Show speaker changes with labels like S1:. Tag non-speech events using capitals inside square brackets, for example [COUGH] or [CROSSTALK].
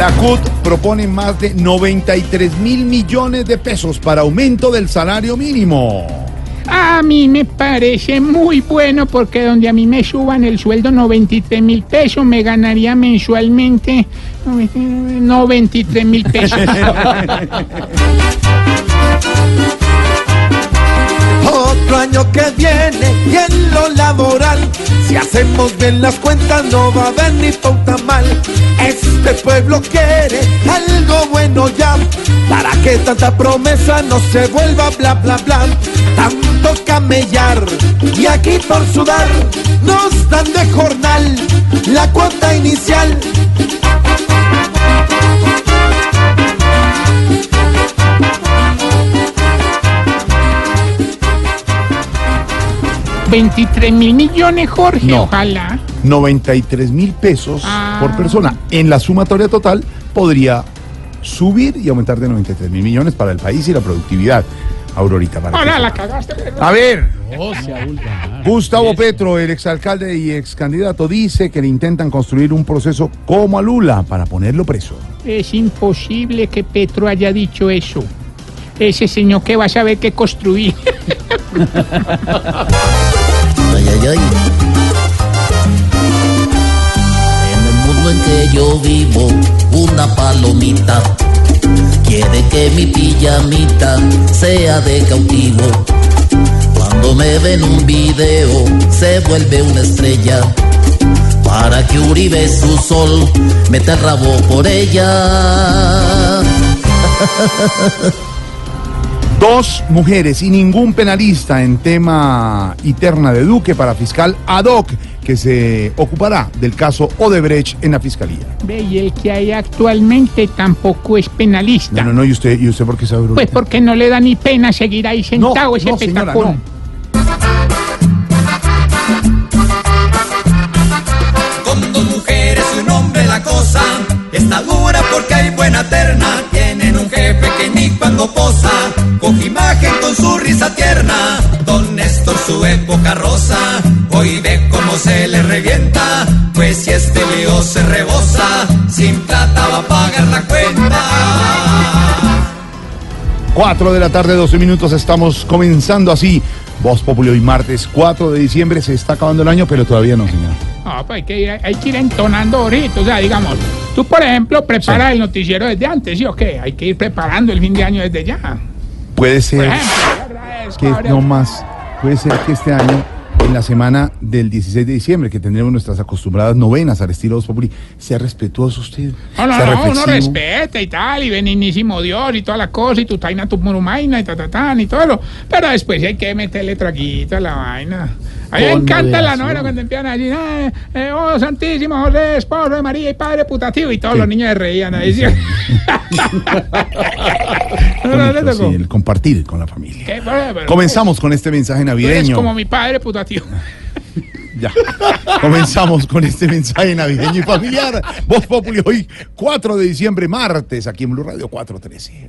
S1: La CUT propone más de 93 mil millones de pesos para aumento del salario mínimo.
S2: A mí me parece muy bueno porque donde a mí me suban el sueldo 93 mil pesos, me ganaría mensualmente 93 mil pesos. [LAUGHS]
S3: Otro año que viene y en lo laboral, si hacemos bien las cuentas no va a haber ni pauta mal. Este pueblo quiere algo bueno ya, para que tanta promesa no se vuelva bla bla bla. Tanto camellar y aquí por sudar nos dan de jornal la cuota inicial.
S2: 23 mil millones, Jorge,
S1: No.
S2: ojalá.
S1: 93 mil pesos
S2: Ah.
S1: por persona. En la sumatoria total podría subir y aumentar de 93 mil millones para el país y la productividad. Aurorita, para
S2: Ahora la cagaste.
S1: A ver, Gustavo Petro, el exalcalde y excandidato, dice que le intentan construir un proceso como a Lula para ponerlo preso.
S2: Es imposible que Petro haya dicho eso. Ese señor que va a saber qué construir. [LAUGHS]
S4: Ay, ay, ay. En el mundo en que yo vivo, una palomita quiere que mi pijamita sea de cautivo. Cuando me ven un video, se vuelve una estrella. Para que Uribe su sol meta el rabo por ella. [LAUGHS]
S1: Dos mujeres y ningún penalista en tema interna de Duque para fiscal ad hoc que se ocupará del caso Odebrecht en la fiscalía.
S2: Ve, y el que hay actualmente tampoco es penalista.
S1: No, no, no, ¿y usted, y usted por qué sabe
S2: Pues porque no le da ni pena seguir ahí sentado ese
S1: no, señora,
S2: petacón.
S3: Con dos mujeres y un hombre la cosa está dura porque hay buena terna. Tienen un jefe que ni cuando posa Néstor su época rosa hoy ve cómo se le revienta. Pues si este lío se rebosa sin plata va a pagar la cuenta.
S1: 4 de la tarde, 12 minutos, estamos comenzando así. Voz Populi hoy martes 4 de diciembre, se está acabando el año, pero todavía no, señor.
S2: No, pues hay que ir, hay que ir entonando ahorita. O sea, digamos, tú, por ejemplo, preparas el noticiero desde antes, ¿sí o qué? Hay que ir preparando el fin de año desde ya.
S1: Puede
S2: Por
S1: ser
S2: ejemplo,
S1: que no más, puede ser que este año, en la semana del 16 de diciembre, que tendremos nuestras acostumbradas novenas al estilo Voz Populi, sea respetuoso usted.
S2: No, no,
S1: sea
S2: no, uno respeta y tal, y beninísimo Dios y toda la cosa, y tu taina, tu murumaina y ta, ta, tan, y todo lo. Pero después hay que meterle traguito a la vaina. A mí me encanta la novela cuando empiezan a decir, "Ah, eh, oh, Santísimo José, esposo de María y padre putativo, y todos los niños se reían ahí. [LAUGHS] ¿sí? [LAUGHS] No, no, le
S1: Bonito,
S2: tocó.
S1: sí, el compartir con la familia.
S2: ¿Qué? Pero- pero-
S1: Comenzamos con este mensaje
S2: Tú eres
S1: navideño.
S2: como mi padre putativo. [LAUGHS]
S1: Ya. Comenzamos con este mensaje navideño y familiar. Voz Populi hoy, 4 de diciembre, martes, aquí en Blue Radio 413.